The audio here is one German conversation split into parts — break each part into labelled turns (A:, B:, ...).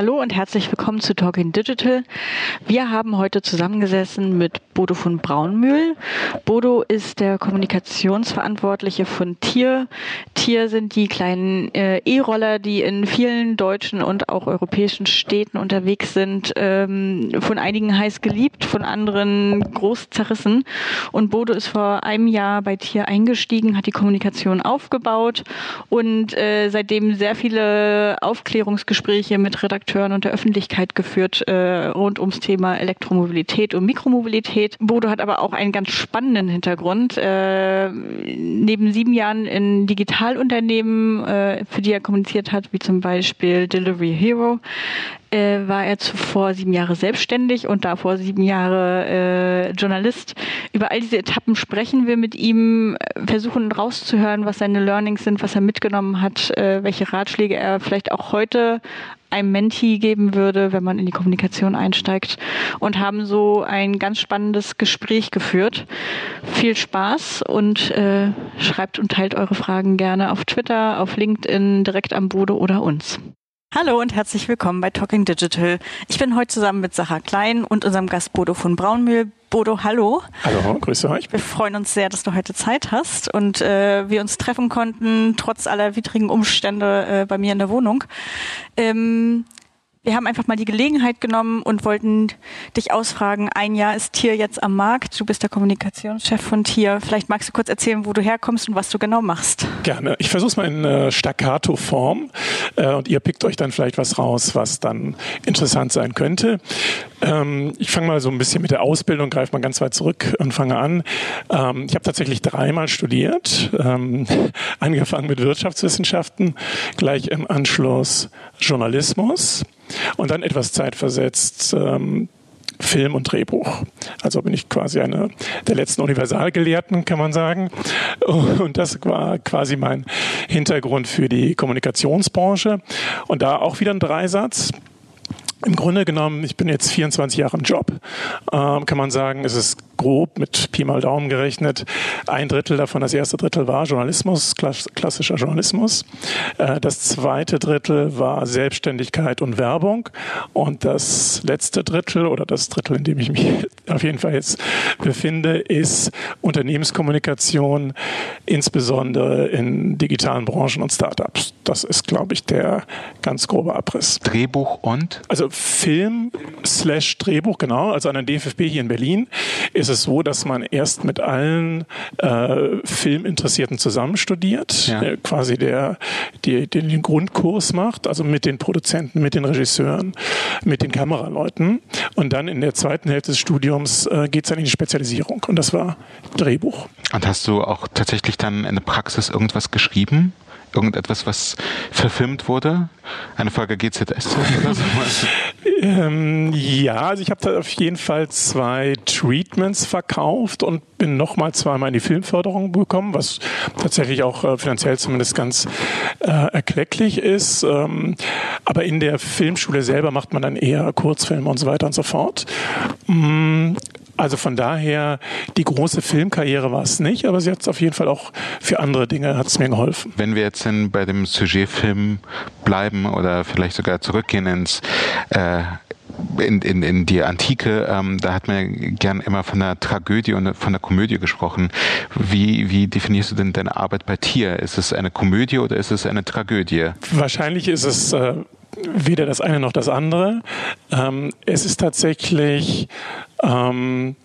A: Hallo und herzlich willkommen zu Talking Digital. Wir haben heute zusammengesessen mit Bodo von Braunmühl. Bodo ist der Kommunikationsverantwortliche von Tier. Tier sind die kleinen äh, E-Roller, die in vielen deutschen und auch europäischen Städten unterwegs sind, ähm, von einigen heiß geliebt, von anderen groß zerrissen. Und Bodo ist vor einem Jahr bei Tier eingestiegen, hat die Kommunikation aufgebaut und äh, seitdem sehr viele Aufklärungsgespräche mit Redakteuren und der Öffentlichkeit geführt äh, rund ums Thema Elektromobilität und Mikromobilität. Bodo hat aber auch einen ganz spannenden Hintergrund. Äh, neben sieben Jahren in Digitalunternehmen, äh, für die er kommuniziert hat, wie zum Beispiel Delivery Hero, äh, war er zuvor sieben Jahre selbstständig und davor sieben Jahre äh, Journalist. Über all diese Etappen sprechen wir mit ihm, versuchen rauszuhören, was seine Learnings sind, was er mitgenommen hat, äh, welche Ratschläge er vielleicht auch heute einem Menti geben würde, wenn man in die Kommunikation einsteigt und haben so ein ganz spannendes Gespräch geführt. Viel Spaß und äh, schreibt und teilt eure Fragen gerne auf Twitter, auf LinkedIn, direkt am Bude oder uns. Hallo und herzlich willkommen bei Talking Digital. Ich bin heute zusammen mit Sacha Klein und unserem Gast Bodo von Braunmühl. Bodo, hallo.
B: Hallo, grüße euch.
A: Wir freuen uns sehr, dass du heute Zeit hast und äh, wir uns treffen konnten, trotz aller widrigen Umstände äh, bei mir in der Wohnung. Ähm, wir haben einfach mal die Gelegenheit genommen und wollten dich ausfragen. Ein Jahr ist Tier jetzt am Markt. Du bist der Kommunikationschef von Tier. Vielleicht magst du kurz erzählen, wo du herkommst und was du genau machst.
B: Gerne. Ich versuche es mal in äh, Staccato-Form äh, und ihr pickt euch dann vielleicht was raus, was dann interessant sein könnte. Ähm, ich fange mal so ein bisschen mit der Ausbildung, greife mal ganz weit zurück und fange an. Ähm, ich habe tatsächlich dreimal studiert, ähm, angefangen mit Wirtschaftswissenschaften, gleich im Anschluss Journalismus und dann etwas Zeit versetzt ähm, Film und Drehbuch. Also bin ich quasi einer der letzten Universalgelehrten, kann man sagen. Und das war quasi mein Hintergrund für die Kommunikationsbranche. Und da auch wieder ein Dreisatz. Im Grunde genommen, ich bin jetzt 24 Jahre im Job, ähm, kann man sagen, es ist grob mit Pi mal Daumen gerechnet. Ein Drittel davon, das erste Drittel war Journalismus, klassischer Journalismus. Äh, das zweite Drittel war Selbstständigkeit und Werbung. Und das letzte Drittel oder das Drittel, in dem ich mich auf jeden Fall jetzt befinde, ist Unternehmenskommunikation, insbesondere in digitalen Branchen und Startups. Das ist, glaube ich, der ganz grobe Abriss.
C: Drehbuch und?
B: Also Film slash Drehbuch, genau. Also an der DFFB hier in Berlin ist es so, dass man erst mit allen äh, Filminteressierten zusammen studiert, ja. äh, quasi der, die, die den Grundkurs macht, also mit den Produzenten, mit den Regisseuren, mit den Kameraleuten. Und dann in der zweiten Hälfte des Studiums äh, geht es dann in die Spezialisierung. Und das war Drehbuch.
C: Und hast du auch tatsächlich dann in der Praxis irgendwas geschrieben? Irgendetwas, was verfilmt wurde? Eine Folge GZSZ oder so?
B: ähm, ja, also ich habe da auf jeden Fall zwei Treatments verkauft und bin nochmal zweimal in die Filmförderung gekommen, was tatsächlich auch äh, finanziell zumindest ganz äh, erklecklich ist. Ähm, aber in der Filmschule selber macht man dann eher Kurzfilme und so weiter und so fort. Mm, also von daher, die große Filmkarriere war es nicht, aber sie hat es auf jeden Fall auch für andere Dinge hat es mir geholfen.
C: Wenn wir jetzt in, bei dem Sujetfilm bleiben oder vielleicht sogar zurückgehen ins äh, in, in, in die Antike, ähm, da hat man gern immer von der Tragödie und von der Komödie gesprochen. Wie, wie definierst du denn deine Arbeit bei Tier? Ist es eine Komödie oder ist es eine Tragödie?
B: Wahrscheinlich ist es äh, weder das eine noch das andere. Ähm, es ist tatsächlich ähm,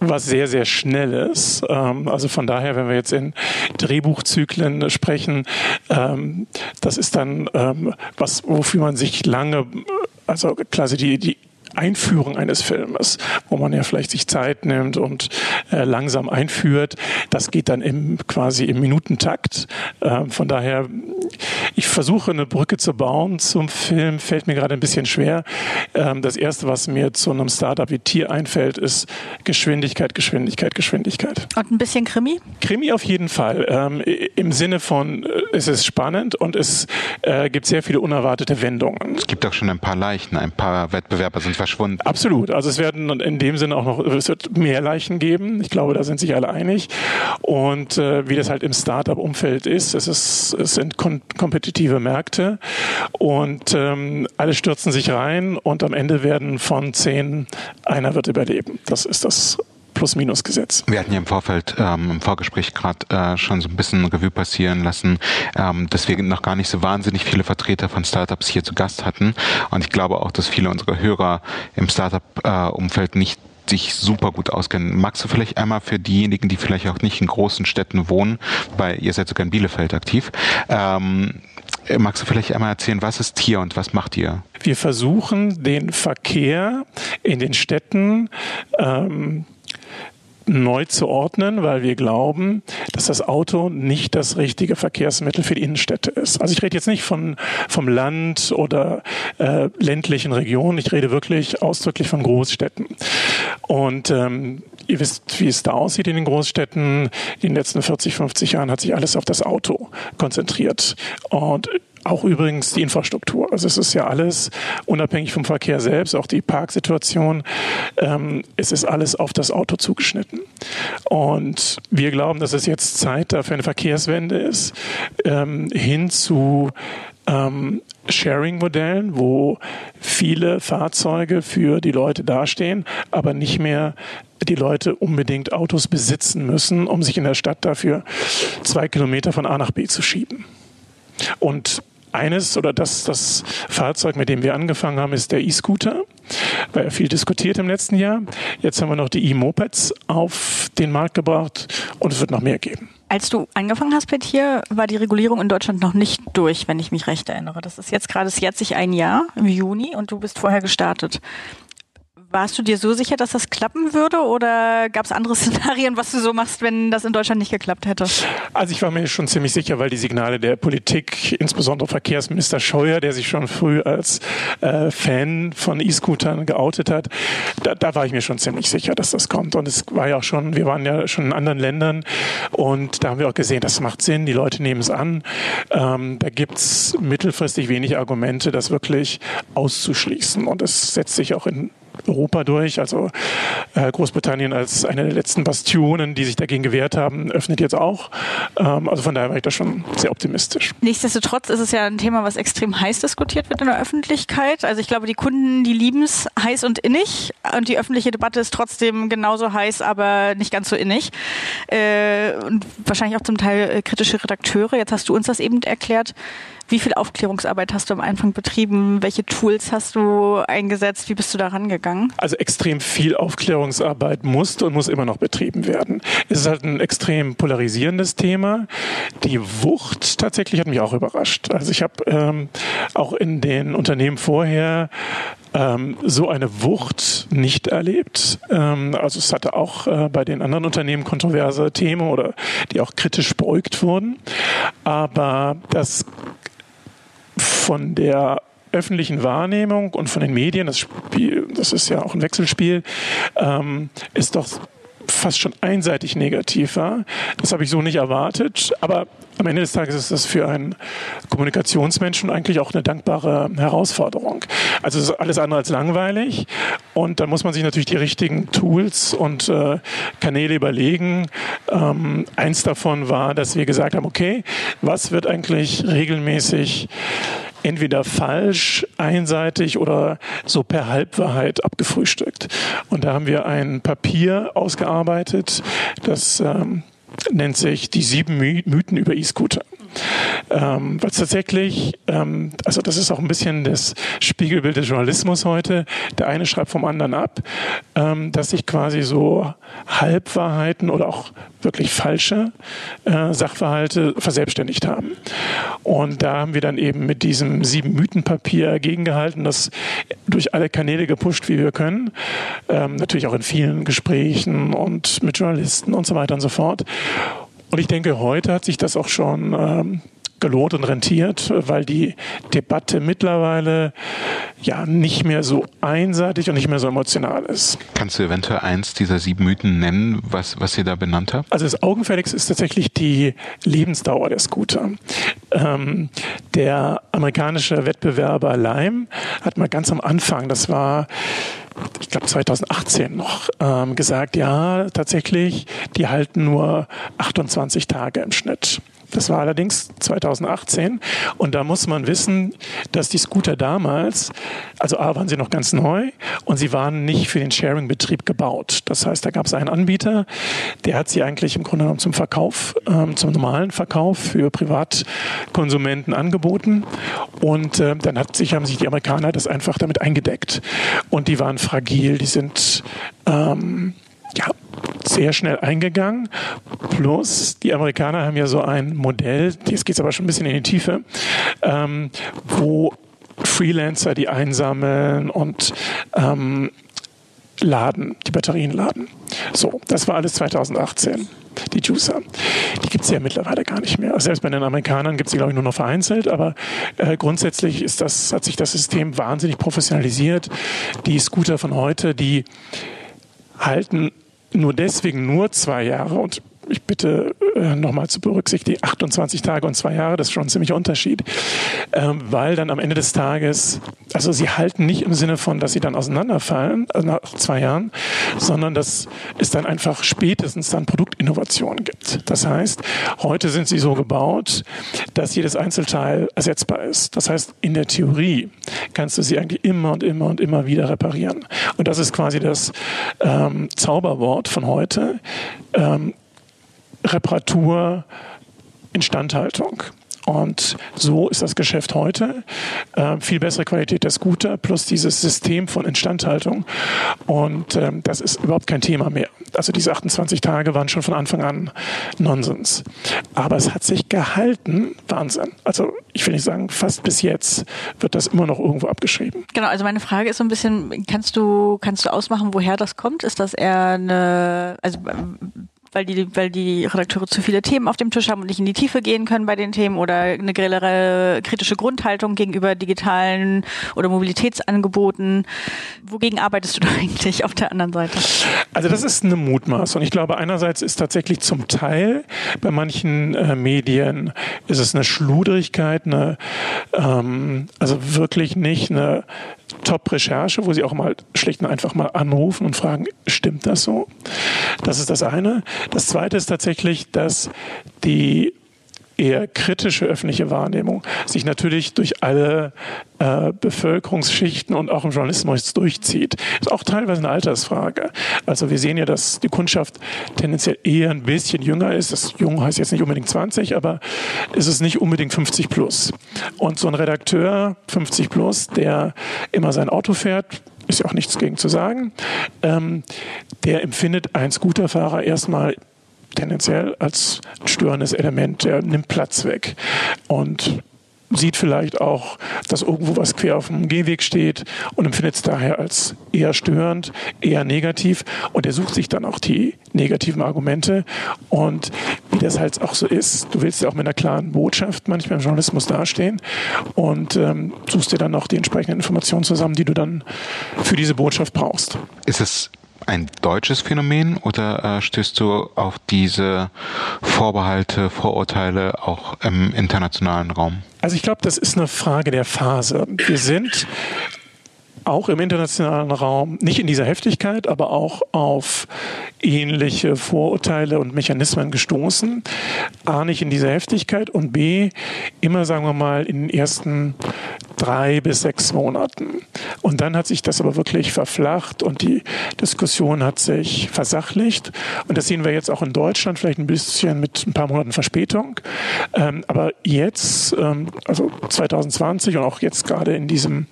B: was sehr, sehr Schnelles. Ähm, also von daher, wenn wir jetzt in Drehbuchzyklen sprechen, ähm, das ist dann ähm, was, wofür man sich lange, also quasi die, die Einführung eines Filmes, wo man ja vielleicht sich Zeit nimmt und äh, langsam einführt. Das geht dann im, quasi im Minutentakt. Äh, von daher ich versuche eine Brücke zu bauen zum Film, fällt mir gerade ein bisschen schwer. Ähm, das erste, was mir zu einem Startup wie Tier einfällt, ist Geschwindigkeit, Geschwindigkeit, Geschwindigkeit.
A: Und ein bisschen Krimi?
B: Krimi auf jeden Fall. Ähm, Im Sinne von, äh, es ist spannend und es äh, gibt sehr viele unerwartete Wendungen.
C: Es gibt auch schon ein paar Leichen, ein paar Wettbewerber sind verschwunden.
B: Absolut. Also es werden in dem Sinne auch noch, es wird mehr Leichen geben. Ich glaube, da sind sich alle einig. Und äh, wie das halt im Startup-Umfeld ist, es, ist, es sind kom kompetitive Märkte und ähm, alle stürzen sich rein und am Ende werden von zehn einer wird überleben. Das ist das Plus-Minus-Gesetz.
C: Wir hatten ja im Vorfeld, ähm, im Vorgespräch gerade äh, schon so ein bisschen Revue passieren lassen, ähm, dass wir noch gar nicht so wahnsinnig viele Vertreter von Startups hier zu Gast hatten. Und ich glaube auch, dass viele unserer Hörer im Startup-Umfeld nicht sich super gut auskennen. Magst du vielleicht einmal für diejenigen, die vielleicht auch nicht in großen Städten wohnen, weil ihr seid sogar in Bielefeld aktiv, ähm, magst du vielleicht einmal erzählen, was ist Tier und was macht ihr?
B: Wir versuchen den Verkehr in den Städten ähm, neu zu ordnen, weil wir glauben, dass das Auto nicht das richtige Verkehrsmittel für die Innenstädte ist. Also ich rede jetzt nicht von, vom Land oder äh, ländlichen Regionen, ich rede wirklich ausdrücklich von Großstädten. Und ähm, ihr wisst, wie es da aussieht in den Großstädten. In den letzten 40, 50 Jahren hat sich alles auf das Auto konzentriert. Und auch übrigens die Infrastruktur. Also es ist ja alles unabhängig vom Verkehr selbst, auch die Parksituation. Ähm, es ist alles auf das Auto zugeschnitten. Und wir glauben, dass es jetzt Zeit dafür eine Verkehrswende ist, ähm, hin zu ähm, Sharing-Modellen, wo viele Fahrzeuge für die Leute dastehen, aber nicht mehr die Leute unbedingt Autos besitzen müssen, um sich in der Stadt dafür zwei Kilometer von A nach B zu schieben. Und eines oder das, das Fahrzeug, mit dem wir angefangen haben, ist der E-Scooter. War ja viel diskutiert im letzten Jahr. Jetzt haben wir noch die E-Mopeds auf den Markt gebracht und es wird noch mehr geben.
A: Als du angefangen hast bei Tier, war die Regulierung in Deutschland noch nicht durch, wenn ich mich recht erinnere. Das ist jetzt gerade, es jährt sich ein Jahr im Juni und du bist vorher gestartet. Warst du dir so sicher, dass das klappen würde oder gab es andere Szenarien, was du so machst, wenn das in Deutschland nicht geklappt hätte?
B: Also ich war mir schon ziemlich sicher, weil die Signale der Politik, insbesondere Verkehrsminister Scheuer, der sich schon früh als äh, Fan von E-Scootern geoutet hat, da, da war ich mir schon ziemlich sicher, dass das kommt. Und es war ja auch schon, wir waren ja schon in anderen Ländern und da haben wir auch gesehen, das macht Sinn, die Leute nehmen es an. Ähm, da es mittelfristig wenig Argumente, das wirklich auszuschließen. Und es setzt sich auch in Europa durch. Also äh, Großbritannien als eine der letzten Bastionen, die sich dagegen gewehrt haben, öffnet jetzt auch. Ähm, also von daher war ich da schon sehr optimistisch.
A: Nichtsdestotrotz ist es ja ein Thema, was extrem heiß diskutiert wird in der Öffentlichkeit. Also ich glaube, die Kunden, die lieben es heiß und innig und die öffentliche Debatte ist trotzdem genauso heiß, aber nicht ganz so innig. Äh, und wahrscheinlich auch zum Teil äh, kritische Redakteure. Jetzt hast du uns das eben erklärt. Wie viel Aufklärungsarbeit hast du am Anfang betrieben? Welche Tools hast du eingesetzt? Wie bist du da rangegangen?
B: Also extrem viel Aufklärungsarbeit musste und muss immer noch betrieben werden. Es ist halt ein extrem polarisierendes Thema. Die Wucht tatsächlich hat mich auch überrascht. Also ich habe ähm, auch in den Unternehmen vorher ähm, so eine Wucht nicht erlebt. Ähm, also es hatte auch äh, bei den anderen Unternehmen kontroverse Themen oder die auch kritisch beugt wurden. Aber das von der öffentlichen Wahrnehmung und von den Medien, das Spiel, das ist ja auch ein Wechselspiel, ähm, ist doch fast schon einseitig negativ war. Das habe ich so nicht erwartet. Aber am Ende des Tages ist das für einen Kommunikationsmenschen eigentlich auch eine dankbare Herausforderung. Also es ist alles andere als langweilig. Und da muss man sich natürlich die richtigen Tools und äh, Kanäle überlegen. Ähm, eins davon war, dass wir gesagt haben, okay, was wird eigentlich regelmäßig entweder falsch, einseitig oder so per Halbwahrheit abgefrühstückt. Und da haben wir ein Papier ausgearbeitet, das ähm, nennt sich die sieben Mythen über E-Scooter. Ähm, weil tatsächlich, ähm, also das ist auch ein bisschen das Spiegelbild des Journalismus heute. Der eine schreibt vom anderen ab, ähm, dass sich quasi so Halbwahrheiten oder auch wirklich falsche äh, Sachverhalte verselbstständigt haben. Und da haben wir dann eben mit diesem sieben Mythenpapier gegengehalten, das durch alle Kanäle gepusht, wie wir können. Ähm, natürlich auch in vielen Gesprächen und mit Journalisten und so weiter und so fort. Und ich denke, heute hat sich das auch schon ähm, gelohnt und rentiert, weil die Debatte mittlerweile ja nicht mehr so einseitig und nicht mehr so emotional ist.
C: Kannst du eventuell eins dieser sieben Mythen nennen, was, was ihr da benannt habt?
B: Also das Augenfälligste ist tatsächlich die Lebensdauer der Scooter. Ähm, der amerikanische Wettbewerber Lime hat mal ganz am Anfang, das war ich glaube 2018 noch ähm, gesagt, ja, tatsächlich, die halten nur 28 Tage im Schnitt. Das war allerdings 2018 und da muss man wissen, dass die Scooter damals, also A waren sie noch ganz neu und sie waren nicht für den Sharing-Betrieb gebaut. Das heißt, da gab es einen Anbieter, der hat sie eigentlich im Grunde genommen zum Verkauf, ähm, zum normalen Verkauf für Privatkonsumenten angeboten. Und äh, dann hat sich, haben sich die Amerikaner das einfach damit eingedeckt. Und die waren fragil, die sind ähm, ja, sehr schnell eingegangen. Plus, die Amerikaner haben ja so ein Modell, jetzt geht es aber schon ein bisschen in die Tiefe, ähm, wo Freelancer die einsammeln und ähm, laden, die Batterien laden. So, das war alles 2018 die Juicer. Die gibt es ja mittlerweile gar nicht mehr. Selbst bei den Amerikanern gibt es die, glaube ich, nur noch vereinzelt, aber äh, grundsätzlich ist das, hat sich das System wahnsinnig professionalisiert. Die Scooter von heute, die halten nur deswegen nur zwei Jahre und ich bitte äh, nochmal zu berücksichtigen, 28 Tage und zwei Jahre, das ist schon ein ziemlicher Unterschied, ähm, weil dann am Ende des Tages, also sie halten nicht im Sinne von, dass sie dann auseinanderfallen also nach zwei Jahren, sondern dass es dann einfach spätestens dann Produktinnovation gibt. Das heißt, heute sind sie so gebaut, dass jedes Einzelteil ersetzbar ist. Das heißt, in der Theorie kannst du sie eigentlich immer und immer und immer wieder reparieren. Und das ist quasi das ähm, Zauberwort von heute. Ähm, Reparatur, Instandhaltung. Und so ist das Geschäft heute. Äh, viel bessere Qualität der Scooter plus dieses System von Instandhaltung. Und ähm, das ist überhaupt kein Thema mehr. Also diese 28 Tage waren schon von Anfang an Nonsens. Aber es hat sich gehalten. Wahnsinn. Also ich will nicht sagen, fast bis jetzt wird das immer noch irgendwo abgeschrieben.
A: Genau, also meine Frage ist so ein bisschen, kannst du, kannst du ausmachen, woher das kommt? Ist das eher eine, also weil die, weil die Redakteure zu viele Themen auf dem Tisch haben und nicht in die Tiefe gehen können bei den Themen oder eine generelle kritische Grundhaltung gegenüber digitalen oder Mobilitätsangeboten. Wogegen arbeitest du da eigentlich auf der anderen Seite?
B: Also das ist eine Mutmaß und ich glaube einerseits ist tatsächlich zum Teil bei manchen äh, Medien ist es eine Schludrigkeit, eine ähm, also wirklich nicht eine Top-Recherche, wo sie auch mal schlicht und einfach mal anrufen und fragen, stimmt das so? Das ist das eine. Das zweite ist tatsächlich, dass die eher kritische öffentliche Wahrnehmung sich natürlich durch alle äh, Bevölkerungsschichten und auch im Journalismus durchzieht. Ist auch teilweise eine Altersfrage. Also wir sehen ja, dass die Kundschaft tendenziell eher ein bisschen jünger ist. Das jung heißt jetzt nicht unbedingt 20, aber ist es nicht unbedingt 50 plus. Und so ein Redakteur 50 plus, der immer sein Auto fährt, ist ja auch nichts gegen zu sagen, ähm, der empfindet ein Scooterfahrer erstmal tendenziell als störendes Element. Der nimmt Platz weg und sieht vielleicht auch, dass irgendwo was quer auf dem Gehweg steht und empfindet es daher als eher störend, eher negativ und er sucht sich dann auch die negativen Argumente und wie das halt auch so ist, du willst ja auch mit einer klaren Botschaft manchmal im Journalismus dastehen und ähm, suchst dir dann auch die entsprechenden Informationen zusammen, die du dann für diese Botschaft brauchst.
C: Ist es ein deutsches Phänomen oder äh, stößt du auf diese Vorbehalte, Vorurteile auch im internationalen Raum?
B: Also ich glaube, das ist eine Frage der Phase. Wir sind auch im internationalen Raum, nicht in dieser Heftigkeit, aber auch auf ähnliche Vorurteile und Mechanismen gestoßen. A, nicht in dieser Heftigkeit und B, immer, sagen wir mal, in den ersten drei bis sechs Monaten. Und dann hat sich das aber wirklich verflacht und die Diskussion hat sich versachlicht. Und das sehen wir jetzt auch in Deutschland, vielleicht ein bisschen mit ein paar Monaten Verspätung. Ähm, aber jetzt, ähm, also 2020 und auch jetzt gerade in diesem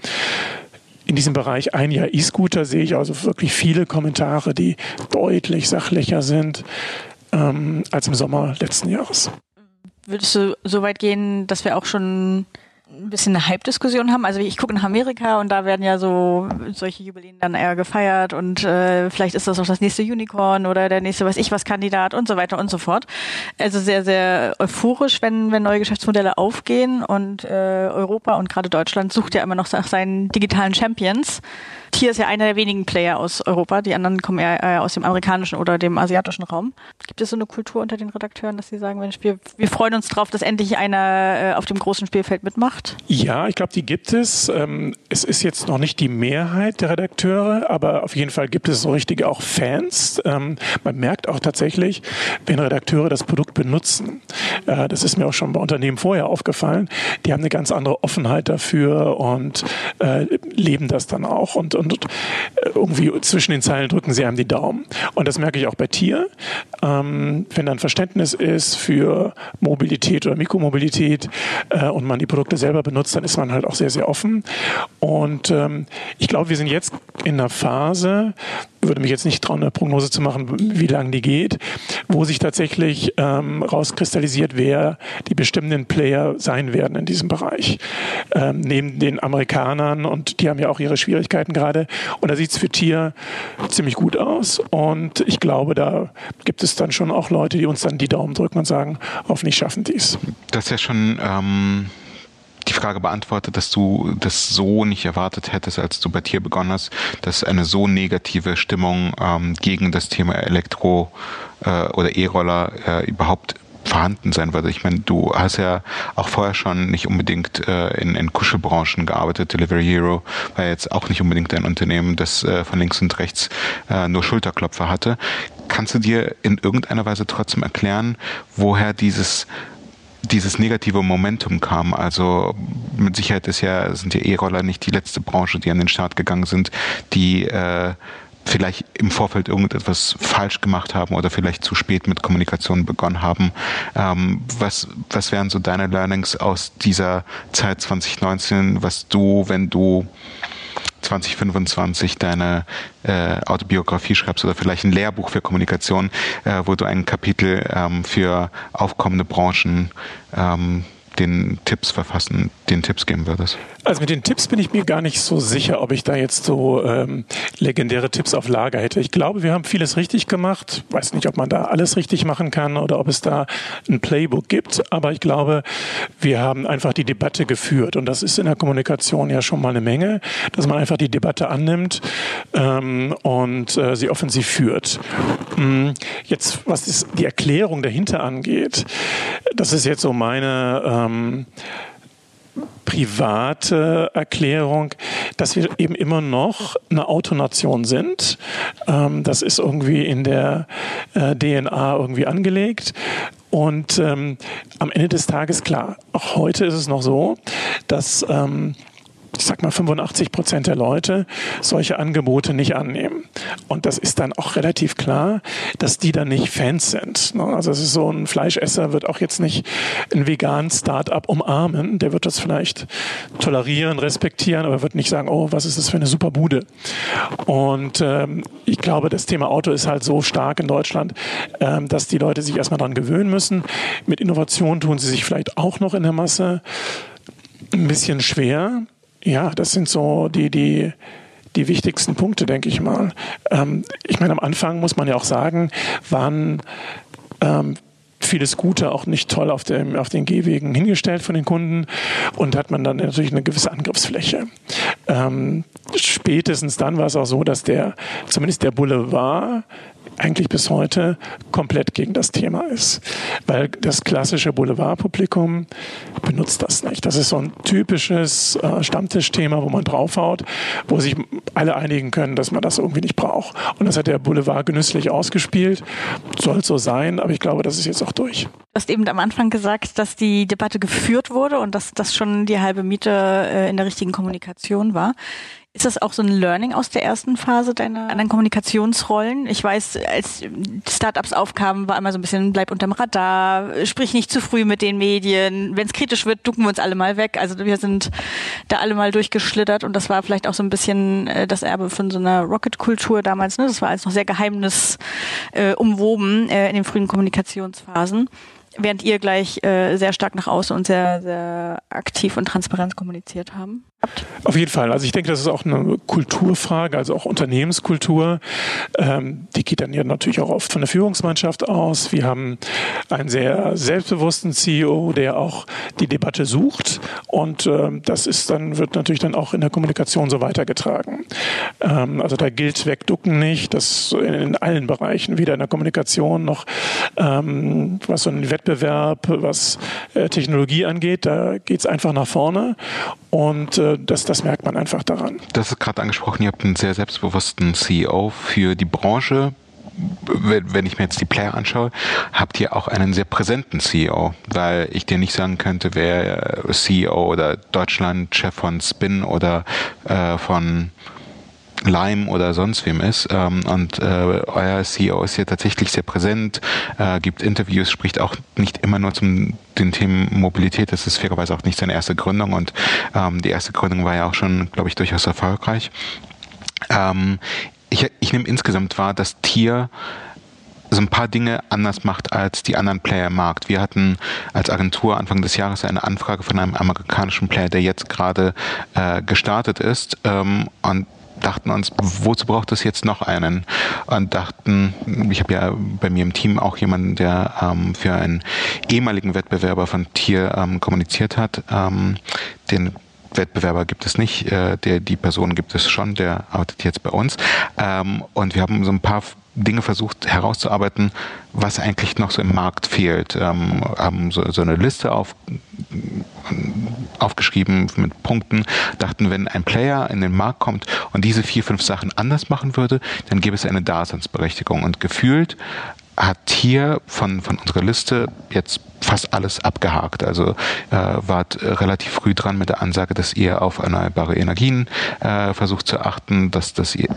B: in diesem Bereich ein Jahr E-Scooter sehe ich also wirklich viele Kommentare, die deutlich sachlicher sind ähm, als im Sommer letzten Jahres.
A: Würdest du so weit gehen, dass wir auch schon ein bisschen eine Hype-Diskussion haben. Also ich gucke nach Amerika und da werden ja so solche Jubiläen dann eher gefeiert und äh, vielleicht ist das auch das nächste Unicorn oder der nächste weiß ich was Kandidat und so weiter und so fort. Also sehr, sehr euphorisch, wenn, wenn neue Geschäftsmodelle aufgehen und äh, Europa und gerade Deutschland sucht ja immer noch nach seinen digitalen Champions. Tier ist ja einer der wenigen Player aus Europa. Die anderen kommen eher äh, aus dem amerikanischen oder dem asiatischen Raum. Gibt es so eine Kultur unter den Redakteuren, dass sie sagen, Mensch, wir, wir freuen uns drauf, dass endlich einer äh, auf dem großen Spielfeld mitmacht?
B: Ja, ich glaube, die gibt es. Ähm, es ist jetzt noch nicht die Mehrheit der Redakteure, aber auf jeden Fall gibt es so richtige auch Fans. Ähm, man merkt auch tatsächlich, wenn Redakteure das Produkt benutzen. Äh, das ist mir auch schon bei Unternehmen vorher aufgefallen. Die haben eine ganz andere Offenheit dafür und äh, leben das dann auch. Und, und äh, irgendwie zwischen den Zeilen drücken sie einem die Daumen. Und das merke ich auch bei Tier. Ähm, wenn dann Verständnis ist für Mobilität oder Mikromobilität und man die Produkte selber benutzt, dann ist man halt auch sehr, sehr offen. Und ähm, ich glaube, wir sind jetzt in einer Phase, würde mich jetzt nicht trauen, eine Prognose zu machen, wie lange die geht, wo sich tatsächlich ähm, rauskristallisiert, wer die bestimmenden Player sein werden in diesem Bereich. Ähm, neben den Amerikanern und die haben ja auch ihre Schwierigkeiten gerade. Und da sieht es für Tier ziemlich gut aus. Und ich glaube, da gibt es dann schon auch Leute, die uns dann die Daumen drücken und sagen, hoffentlich schaffen die es.
C: Das ist ja schon ähm, die Frage beantwortet, dass du das so nicht erwartet hättest, als du bei Tier begonnen hast, dass eine so negative Stimmung ähm, gegen das Thema Elektro äh, oder E-Roller äh, überhaupt vorhanden sein würde. Ich meine, du hast ja auch vorher schon nicht unbedingt äh, in, in Kuschelbranchen gearbeitet. Delivery Hero war jetzt auch nicht unbedingt ein Unternehmen, das äh, von links und rechts äh, nur Schulterklopfer hatte. Kannst du dir in irgendeiner Weise trotzdem erklären, woher dieses dieses negative Momentum kam. Also mit Sicherheit ist ja, sind ja E-Roller nicht die letzte Branche, die an den Start gegangen sind, die äh, vielleicht im Vorfeld irgendetwas falsch gemacht haben oder vielleicht zu spät mit Kommunikation begonnen haben. Ähm, was, was wären so deine Learnings aus dieser Zeit 2019, was du, wenn du 2025 deine äh, Autobiografie schreibst oder vielleicht ein Lehrbuch für Kommunikation, äh, wo du ein Kapitel ähm, für aufkommende Branchen ähm, den Tipps verfassen, den Tipps geben würdest?
B: Also mit den Tipps bin ich mir gar nicht so sicher, ob ich da jetzt so ähm, legendäre Tipps auf Lager hätte. Ich glaube, wir haben vieles richtig gemacht. Weiß nicht, ob man da alles richtig machen kann oder ob es da ein Playbook gibt. Aber ich glaube, wir haben einfach die Debatte geführt. Und das ist in der Kommunikation ja schon mal eine Menge, dass man einfach die Debatte annimmt ähm, und äh, sie offensiv führt. Hm, jetzt, was die Erklärung dahinter angeht, das ist jetzt so meine ähm, private Erklärung, dass wir eben immer noch eine Autonation sind. Ähm, das ist irgendwie in der äh, DNA irgendwie angelegt. Und ähm, am Ende des Tages, klar, auch heute ist es noch so, dass ähm, ich sag mal 85 Prozent der Leute solche Angebote nicht annehmen. Und das ist dann auch relativ klar, dass die dann nicht Fans sind. Ne? Also es ist so ein Fleischesser wird auch jetzt nicht ein vegan Start-up umarmen. Der wird das vielleicht tolerieren, respektieren, aber wird nicht sagen, oh, was ist das für eine super Bude. Und ähm, ich glaube, das Thema Auto ist halt so stark in Deutschland, ähm, dass die Leute sich erstmal dran gewöhnen müssen. Mit Innovation tun sie sich vielleicht auch noch in der Masse ein bisschen schwer. Ja, das sind so die, die, die wichtigsten Punkte, denke ich mal. Ähm, ich meine, am Anfang muss man ja auch sagen, waren ähm, vieles Gute auch nicht toll auf, dem, auf den Gehwegen hingestellt von den Kunden und hat man dann natürlich eine gewisse Angriffsfläche. Ähm, spätestens dann war es auch so, dass der, zumindest der Boulevard, eigentlich bis heute komplett gegen das Thema ist. Weil das klassische Boulevardpublikum benutzt das nicht. Das ist so ein typisches äh, Stammtischthema, wo man draufhaut, wo sich alle einigen können, dass man das irgendwie nicht braucht. Und das hat der Boulevard genüsslich ausgespielt. Soll so sein, aber ich glaube, das ist jetzt auch durch.
A: Du hast eben am Anfang gesagt, dass die Debatte geführt wurde und dass das schon die halbe Miete äh, in der richtigen Kommunikation war. Ist das auch so ein Learning aus der ersten Phase deiner anderen Kommunikationsrollen? Ich weiß, als Startups aufkamen, war immer so ein bisschen, bleib unterm Radar, sprich nicht zu früh mit den Medien. Wenn es kritisch wird, ducken wir uns alle mal weg. Also wir sind da alle mal durchgeschlittert und das war vielleicht auch so ein bisschen äh, das Erbe von so einer Rocket-Kultur damals. Ne? Das war alles noch sehr geheimnis äh, umwoben äh, in den frühen Kommunikationsphasen. während ihr gleich äh, sehr stark nach außen und sehr, sehr aktiv und transparent kommuniziert haben?
B: Auf jeden Fall. Also ich denke, das ist auch eine Kulturfrage, also auch Unternehmenskultur. Ähm, die geht dann ja natürlich auch oft von der Führungsmannschaft aus. Wir haben einen sehr selbstbewussten CEO, der auch die Debatte sucht und ähm, das ist dann wird natürlich dann auch in der Kommunikation so weitergetragen. Ähm, also da gilt wegducken nicht. Das in allen Bereichen, weder in der Kommunikation noch ähm, was so einen Wettbewerb, was äh, Technologie angeht. Da geht es einfach nach vorne und das, das merkt man einfach daran.
C: Das ist gerade angesprochen, ihr habt einen sehr selbstbewussten CEO für die Branche. Wenn ich mir jetzt die Player anschaue, habt ihr auch einen sehr präsenten CEO, weil ich dir nicht sagen könnte, wer CEO oder Deutschland, Chef von Spin oder äh, von Lime oder sonst wem ist. Ähm, und äh, euer CEO ist hier tatsächlich sehr präsent, äh, gibt Interviews, spricht auch nicht immer nur zum den Themen Mobilität. Das ist fairerweise auch nicht seine erste Gründung und ähm, die erste Gründung war ja auch schon, glaube ich, durchaus erfolgreich. Ähm, ich, ich nehme insgesamt wahr, dass Tier so ein paar Dinge anders macht als die anderen Player im Markt. Wir hatten als Agentur Anfang des Jahres eine Anfrage von einem amerikanischen Player, der jetzt gerade äh, gestartet ist ähm, und dachten uns, wozu braucht es jetzt noch einen? Und dachten, ich habe ja bei mir im Team auch jemanden, der ähm, für einen ehemaligen Wettbewerber von Tier ähm, kommuniziert hat, ähm, den Wettbewerber gibt es nicht, äh, der, die Person gibt es schon, der arbeitet jetzt bei uns. Ähm, und wir haben so ein paar Dinge versucht herauszuarbeiten, was eigentlich noch so im Markt fehlt. Ähm, haben so, so eine Liste auf, aufgeschrieben mit Punkten, dachten, wenn ein Player in den Markt kommt und diese vier, fünf Sachen anders machen würde, dann gäbe es eine Daseinsberechtigung. Und gefühlt hat hier von, von unserer Liste jetzt fast alles abgehakt. Also äh, wart relativ früh dran mit der Ansage, dass ihr auf erneuerbare Energien äh, versucht zu achten, dass, dass ihr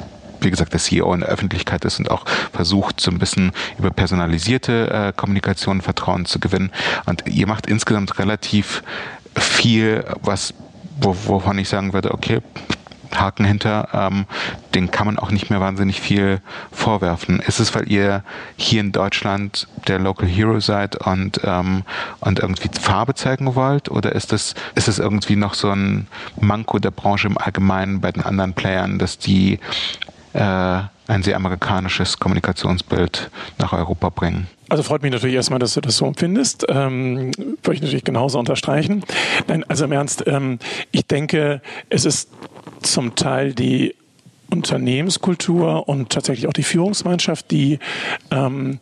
C: wie gesagt, der CEO in der Öffentlichkeit ist und auch versucht, so ein bisschen über personalisierte äh, Kommunikation Vertrauen zu gewinnen. Und ihr macht insgesamt relativ viel, was wovon ich sagen würde, okay, Haken hinter, ähm, den kann man auch nicht mehr wahnsinnig viel vorwerfen. Ist es, weil ihr hier in Deutschland der Local Hero seid und, ähm, und irgendwie Farbe zeigen wollt? Oder ist es, ist irgendwie noch so ein Manko der Branche im Allgemeinen bei den anderen Playern, dass die ein sehr amerikanisches Kommunikationsbild nach Europa bringen.
B: Also freut mich natürlich erstmal, dass du das so empfindest. Ähm, würde ich natürlich genauso unterstreichen. Nein, also im Ernst, ähm, ich denke, es ist zum Teil die Unternehmenskultur und tatsächlich auch die Führungsmannschaft, die ähm,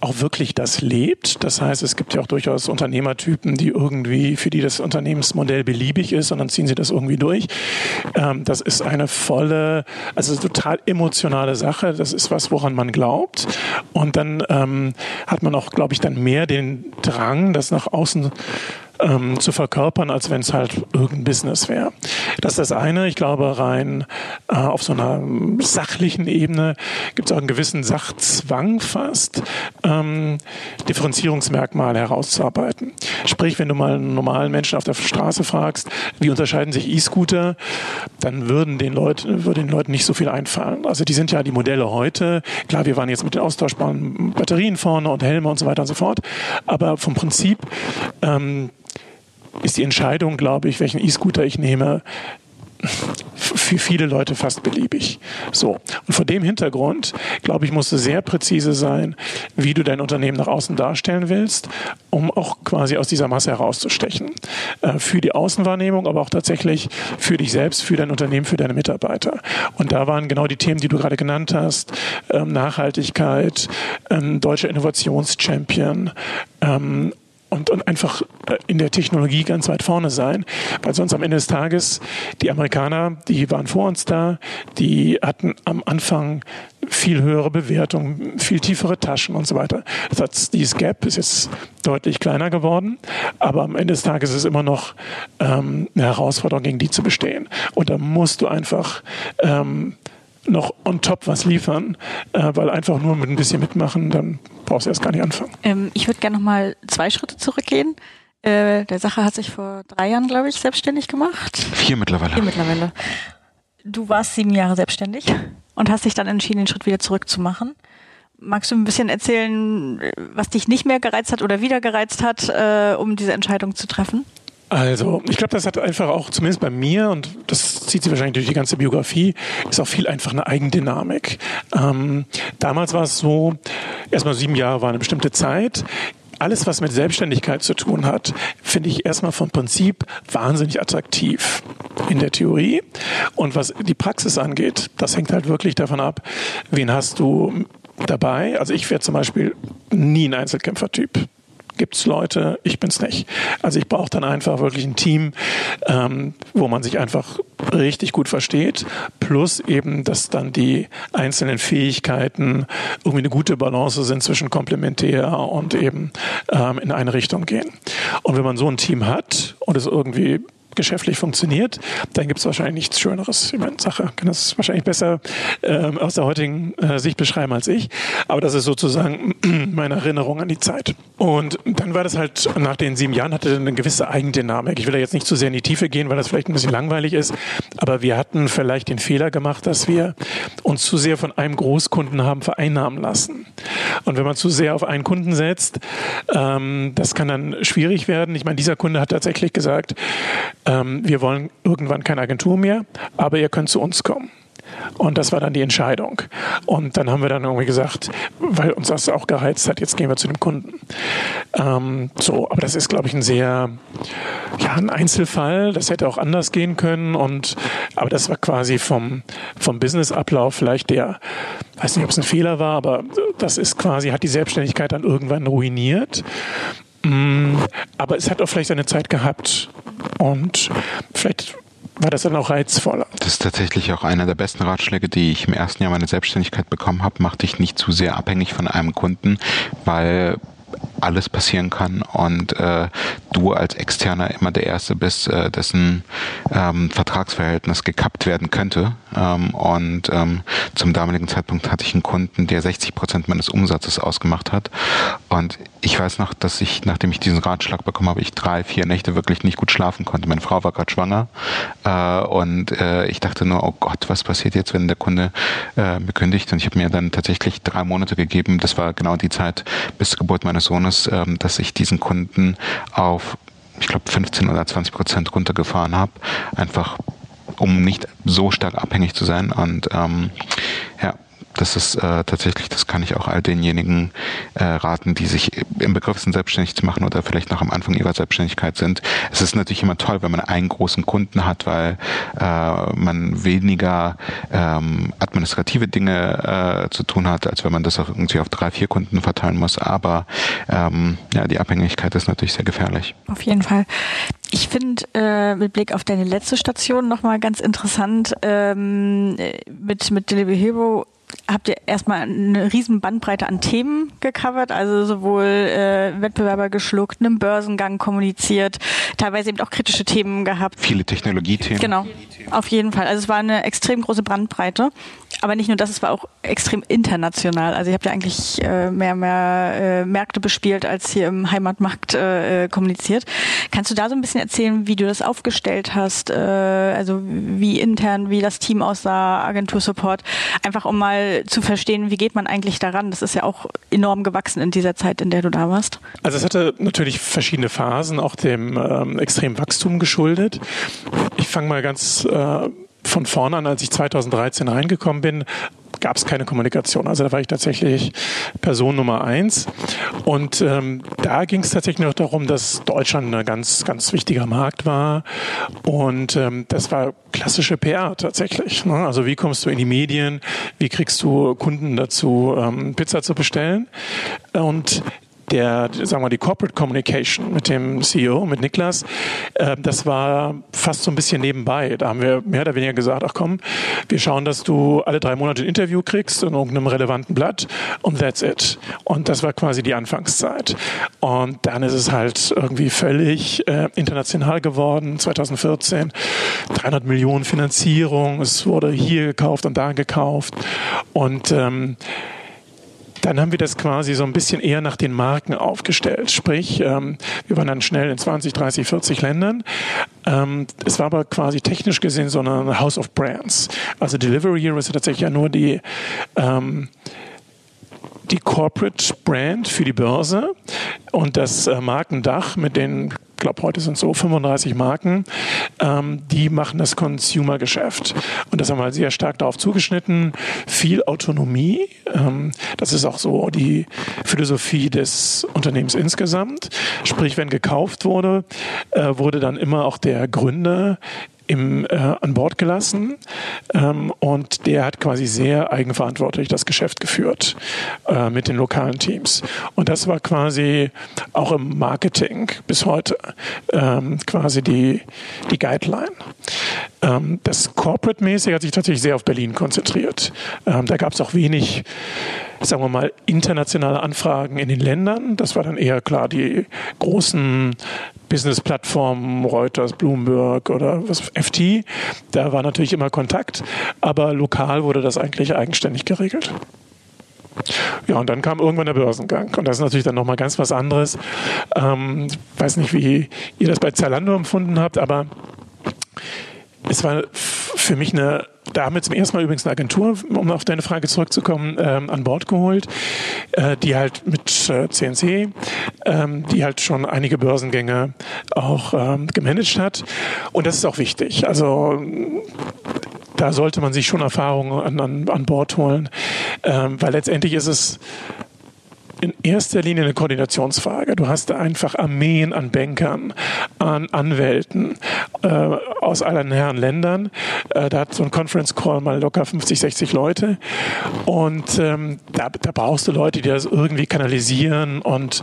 B: auch wirklich das lebt. Das heißt, es gibt ja auch durchaus Unternehmertypen, die irgendwie, für die das Unternehmensmodell beliebig ist und dann ziehen sie das irgendwie durch. Ähm, das ist eine volle, also total emotionale Sache. Das ist was, woran man glaubt. Und dann ähm, hat man auch, glaube ich, dann mehr den Drang, das nach außen ähm, zu verkörpern, als wenn es halt irgendein Business wäre. Das ist das eine. Ich glaube, rein äh, auf so einer sachlichen Ebene gibt es auch einen gewissen Sachzwang fast, ähm, Differenzierungsmerkmale herauszuarbeiten. Sprich, wenn du mal einen normalen Menschen auf der Straße fragst, wie unterscheiden sich E-Scooter, dann würden den Leuten, würde den Leuten nicht so viel einfallen. Also die sind ja die Modelle heute. Klar, wir waren jetzt mit den austauschbaren Batterien vorne und Helme und so weiter und so fort. Aber vom Prinzip ähm, ist die Entscheidung, glaube ich, welchen E-Scooter ich nehme, für viele Leute fast beliebig. So. Und vor dem Hintergrund, glaube ich, musst du sehr präzise sein, wie du dein Unternehmen nach außen darstellen willst, um auch quasi aus dieser Masse herauszustechen. Äh, für die Außenwahrnehmung, aber auch tatsächlich für dich selbst, für dein Unternehmen, für deine Mitarbeiter. Und da waren genau die Themen, die du gerade genannt hast. Ähm, Nachhaltigkeit, ähm, deutscher Innovationschampion, ähm, und, und einfach äh, in der Technologie ganz weit vorne sein, weil sonst am Ende des Tages die Amerikaner, die waren vor uns da, die hatten am Anfang viel höhere Bewertung, viel tiefere Taschen und so weiter. Das heißt, dieses Gap ist jetzt deutlich kleiner geworden, aber am Ende des Tages ist es immer noch ähm, eine Herausforderung, gegen die zu bestehen. Und da musst du einfach ähm, noch on top was liefern, äh, weil einfach nur mit ein bisschen mitmachen, dann brauchst du erst gar nicht anfangen.
A: Ähm, ich würde gerne noch mal zwei Schritte zurückgehen. Äh, der Sache hat sich vor drei Jahren, glaube ich, selbstständig gemacht.
C: Vier mittlerweile.
A: Vier mittlerweile. Du warst sieben Jahre selbstständig und hast dich dann entschieden, den Schritt wieder zurückzumachen. Magst du ein bisschen erzählen, was dich nicht mehr gereizt hat oder wieder gereizt hat, äh, um diese Entscheidung zu treffen?
B: Also, ich glaube, das hat einfach auch, zumindest bei mir, und das zieht sich wahrscheinlich durch die ganze Biografie, ist auch viel einfach eine Eigendynamik. Ähm, damals war es so, erstmal sieben Jahre war eine bestimmte Zeit alles, was mit Selbstständigkeit zu tun hat, finde ich erstmal vom Prinzip wahnsinnig attraktiv in der Theorie. Und was die Praxis angeht, das hängt halt wirklich davon ab, wen hast du dabei. Also ich wäre zum Beispiel nie ein Einzelkämpfertyp gibt es Leute, ich bin es nicht. Also ich brauche dann einfach wirklich ein Team, ähm, wo man sich einfach richtig gut versteht, plus eben, dass dann die einzelnen Fähigkeiten irgendwie eine gute Balance sind zwischen komplementär und eben ähm, in eine Richtung gehen. Und wenn man so ein Team hat und es irgendwie geschäftlich funktioniert, dann gibt es wahrscheinlich nichts Schöneres. Ich meine, Sache kann das wahrscheinlich besser ähm, aus der heutigen äh, Sicht beschreiben als ich. Aber das ist sozusagen meine Erinnerung an die Zeit. Und dann war das halt nach den sieben Jahren hatte eine gewisse Eigendynamik. Ich will da jetzt nicht zu sehr in die Tiefe gehen, weil das vielleicht ein bisschen langweilig ist. Aber wir hatten vielleicht den Fehler gemacht, dass wir uns zu sehr von einem Großkunden haben vereinnahmen lassen. Und wenn man zu sehr auf einen Kunden setzt, ähm, das kann dann schwierig werden. Ich meine, dieser Kunde hat tatsächlich gesagt, ähm, wir wollen irgendwann keine Agentur mehr, aber ihr könnt zu uns kommen. Und das war dann die Entscheidung. Und dann haben wir dann irgendwie gesagt, weil uns das auch gereizt hat, jetzt gehen wir zu dem Kunden. Ähm, so, aber das ist, glaube ich, ein sehr, ja, ein Einzelfall. Das hätte auch anders gehen können. Und, aber das war quasi vom, vom Businessablauf vielleicht der, weiß nicht, ob es ein Fehler war, aber das ist quasi, hat die Selbstständigkeit dann irgendwann ruiniert. Mm, aber es hat auch vielleicht eine Zeit gehabt und vielleicht war das dann auch reizvoller.
C: Das ist tatsächlich auch einer der besten Ratschläge, die ich im ersten Jahr meiner Selbstständigkeit bekommen habe. Mach dich nicht zu sehr abhängig von einem Kunden, weil alles passieren kann und äh, du als Externer immer der Erste bist, äh, dessen ähm, Vertragsverhältnis gekappt werden könnte. Ähm, und ähm, zum damaligen Zeitpunkt hatte ich einen Kunden, der 60 Prozent meines Umsatzes ausgemacht hat. Und ich weiß noch, dass ich, nachdem ich diesen Ratschlag bekommen habe, ich drei, vier Nächte wirklich nicht gut schlafen konnte. Meine Frau war gerade schwanger äh, und äh, ich dachte nur, oh Gott, was passiert jetzt, wenn der Kunde äh, mir kündigt? Und ich habe mir dann tatsächlich drei Monate gegeben. Das war genau die Zeit bis zur Geburt meines Sohnes, ähm, dass ich diesen Kunden auf, ich glaube, 15 oder 20 Prozent runtergefahren habe. Einfach um nicht so stark abhängig zu sein. Und ähm, ja, das ist äh, tatsächlich, das kann ich auch all denjenigen äh, raten, die sich im Begriff sind, selbstständig zu machen oder vielleicht noch am Anfang ihrer Selbstständigkeit sind. Es ist natürlich immer toll, wenn man einen großen Kunden hat, weil äh, man weniger ähm, administrative Dinge äh, zu tun hat, als wenn man das auch irgendwie auf drei, vier Kunden verteilen muss. Aber ähm, ja, die Abhängigkeit ist natürlich sehr gefährlich.
A: Auf jeden Fall. Ich finde äh, mit Blick auf deine letzte Station nochmal ganz interessant ähm, mit, mit Delivery Hero habt ihr erstmal eine riesen Bandbreite an Themen gecovert, also sowohl äh, Wettbewerber geschluckt, einen Börsengang kommuniziert, teilweise eben auch kritische Themen gehabt.
C: Viele Technologiethemen.
A: Genau, auf jeden Fall. Also es war eine extrem große Bandbreite. Aber nicht nur das, es war auch extrem international. Also ihr habt ja eigentlich äh, mehr mehr äh, Märkte bespielt, als hier im Heimatmarkt äh, kommuniziert. Kannst du da so ein bisschen erzählen, wie du das aufgestellt hast? Äh, also wie intern, wie das Team aussah, Agentursupport, einfach um mal zu verstehen, wie geht man eigentlich daran? Das ist ja auch enorm gewachsen in dieser Zeit, in der du da warst.
B: Also es hatte natürlich verschiedene Phasen, auch dem ähm, extremen Wachstum geschuldet. Ich fange mal ganz äh, von vorne an, als ich 2013 reingekommen bin, gab es keine Kommunikation. Also da war ich tatsächlich Person Nummer eins. Und ähm, da ging es tatsächlich noch darum, dass Deutschland ein ganz, ganz wichtiger Markt war. Und ähm, das war klassische PR tatsächlich. Ne? Also wie kommst du in die Medien? Wie kriegst du Kunden dazu, ähm, Pizza zu bestellen? Und der, sagen wir, die Corporate Communication mit dem CEO, mit Niklas, äh, das war fast so ein bisschen nebenbei. Da haben wir mehr oder weniger gesagt, ach komm, wir schauen, dass du alle drei Monate ein Interview kriegst in irgendeinem relevanten Blatt und that's it. Und das war quasi die Anfangszeit. Und dann ist es halt irgendwie völlig äh, international geworden, 2014. 300 Millionen Finanzierung, es wurde hier gekauft und da gekauft. Und ähm, dann haben wir das quasi so ein bisschen eher nach den Marken aufgestellt. Sprich, ähm, wir waren dann schnell in 20, 30, 40 Ländern. Ähm, es war aber quasi technisch gesehen so eine House of Brands. Also Delivery Hero ist tatsächlich ja nur die ähm, die Corporate Brand für die Börse und das äh, Markendach mit den glaube, heute sind es so 35 Marken, ähm, die machen das Consumer-Geschäft. Und das haben wir halt sehr stark darauf zugeschnitten. Viel Autonomie. Ähm, das ist auch so die Philosophie des Unternehmens insgesamt. Sprich, wenn gekauft wurde, äh, wurde dann immer auch der Gründer im, äh, an Bord gelassen ähm, und der hat quasi sehr eigenverantwortlich das Geschäft geführt äh, mit den lokalen Teams. Und das war quasi auch im Marketing bis heute ähm, quasi die, die Guideline. Ähm, das Corporate-mäßig hat sich tatsächlich sehr auf Berlin konzentriert. Ähm, da gab es auch wenig sagen wir mal, internationale Anfragen in den Ländern. Das war dann eher klar die großen Business-Plattformen, Reuters, Bloomberg oder was, FT. Da war natürlich immer Kontakt, aber lokal wurde das eigentlich eigenständig geregelt. Ja, und dann kam irgendwann der Börsengang. Und das ist natürlich dann nochmal ganz was anderes. Ähm, weiß nicht, wie ihr das bei Zalando empfunden habt, aber es war für mich eine, da haben wir zum ersten Mal übrigens eine Agentur, um auf deine Frage zurückzukommen, ähm, an Bord geholt, äh, die halt mit äh, CNC, ähm, die halt schon einige Börsengänge auch ähm, gemanagt hat. Und das ist auch wichtig. Also da sollte man sich schon Erfahrungen an, an, an Bord holen, ähm, weil letztendlich ist es in erster Linie eine Koordinationsfrage. Du hast einfach Armeen an Bankern, an Anwälten äh, aus allen Herren Ländern. Äh, da hat so ein Conference Call mal locker 50, 60 Leute. Und ähm, da, da brauchst du Leute, die das irgendwie kanalisieren und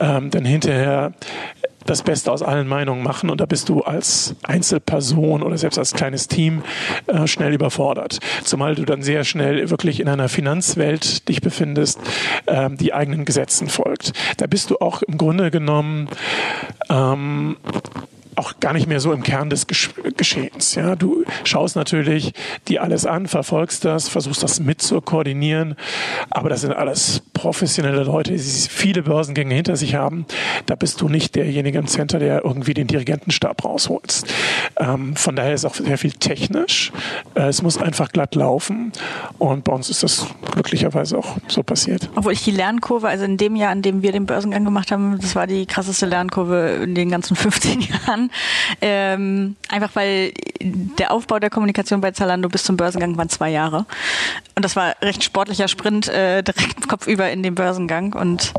B: ähm, dann hinterher das Beste aus allen Meinungen machen und da bist du als Einzelperson oder selbst als kleines Team äh, schnell überfordert. Zumal du dann sehr schnell wirklich in einer Finanzwelt dich befindest, äh, die eigenen Gesetzen folgt. Da bist du auch im Grunde genommen ähm, auch gar nicht mehr so im Kern des Geschehens. Ja, du schaust natürlich dir alles an, verfolgst das, versuchst das mit zu koordinieren, aber das sind alles professionelle Leute, die viele Börsengänge hinter sich haben. Da bist du nicht derjenige im Center, der irgendwie den Dirigentenstab rausholst. Ähm, von daher ist auch sehr viel technisch. Äh, es muss einfach glatt laufen und bei uns ist das glücklicherweise auch so passiert.
A: Obwohl ich die Lernkurve, also in dem Jahr, in dem wir den Börsengang gemacht haben, das war die krasseste Lernkurve in den ganzen 15 Jahren. Ähm, einfach weil der Aufbau der Kommunikation bei Zalando bis zum Börsengang waren zwei Jahre. Und das war recht sportlicher Sprint, äh, direkt kopfüber in den Börsengang. Und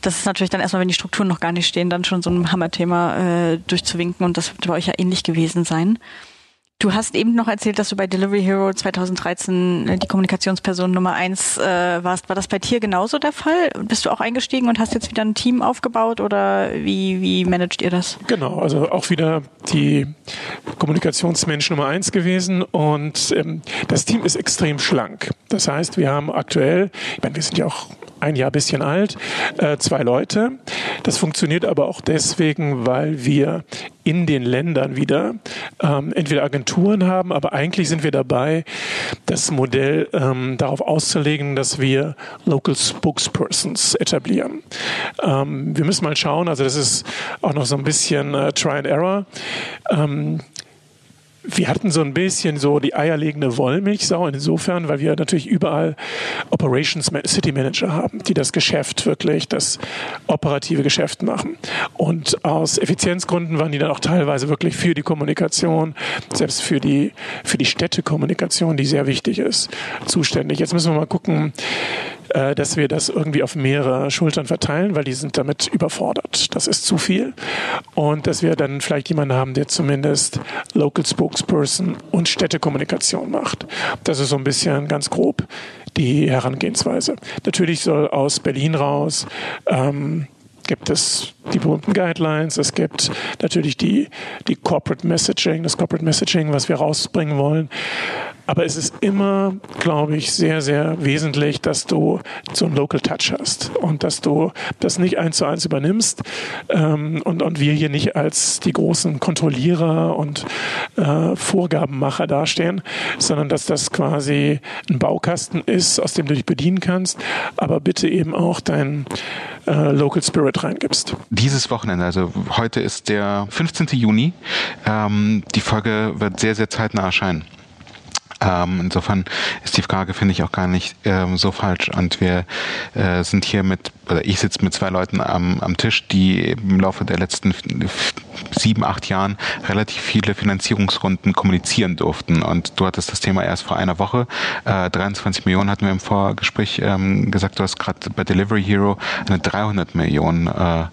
A: das ist natürlich dann erstmal, wenn die Strukturen noch gar nicht stehen, dann schon so ein Hammerthema äh, durchzuwinken. Und das wird bei euch ja ähnlich gewesen sein. Du hast eben noch erzählt, dass du bei Delivery Hero 2013 äh, die Kommunikationsperson Nummer eins äh, warst. War das bei Tier genauso der Fall? Bist du auch eingestiegen und hast jetzt wieder ein Team aufgebaut oder wie, wie managt ihr das?
B: Genau, also auch wieder die Kommunikationsmensch Nummer eins gewesen und ähm, das Team ist extrem schlank. Das heißt, wir haben aktuell, ich meine, wir sind ja auch ein Jahr bisschen alt, äh, zwei Leute. Das funktioniert aber auch deswegen, weil wir in den Ländern wieder ähm, entweder Agenturen haben, aber eigentlich sind wir dabei, das Modell ähm, darauf auszulegen, dass wir Local Spokespersons etablieren. Ähm, wir müssen mal schauen, also das ist auch noch so ein bisschen äh, Try and Error. Wir hatten so ein bisschen so die eierlegende Wollmilchsau insofern, weil wir natürlich überall Operations City Manager haben, die das Geschäft wirklich, das operative Geschäft machen. Und aus Effizienzgründen waren die dann auch teilweise wirklich für die Kommunikation, selbst für die, für die Städtekommunikation, die sehr wichtig ist, zuständig. Jetzt müssen wir mal gucken, äh, dass wir das irgendwie auf mehrere Schultern verteilen, weil die sind damit überfordert. Das ist zu viel. Und dass wir dann vielleicht jemanden haben, der zumindest Local Spokesperson und Städtekommunikation macht. Das ist so ein bisschen ganz grob die Herangehensweise. Natürlich soll aus Berlin raus ähm, gibt es die berühmten Guidelines, es gibt natürlich die, die Corporate Messaging, das Corporate Messaging, was wir rausbringen wollen. Aber es ist immer, glaube ich, sehr, sehr wesentlich, dass du so einen Local Touch hast und dass du das nicht eins zu eins übernimmst ähm, und, und wir hier nicht als die großen Kontrollierer und äh, Vorgabenmacher dastehen, sondern dass das quasi ein Baukasten ist, aus dem du dich bedienen kannst, aber bitte eben auch dein äh, Local Spirit reingibst.
C: Dieses Wochenende, also heute ist der 15. Juni, ähm, die Folge wird sehr, sehr zeitnah erscheinen. Ähm, insofern ist die Frage, finde ich, auch gar nicht ähm, so falsch. Und wir äh, sind hier mit, oder ich sitze mit zwei Leuten am, am Tisch, die im Laufe der letzten sieben, acht Jahren relativ viele Finanzierungsrunden kommunizieren durften. Und du hattest das Thema erst vor einer Woche. Äh, 23 Millionen hatten wir im Vorgespräch ähm, gesagt. Du hast gerade bei Delivery Hero eine 300 Millionen äh,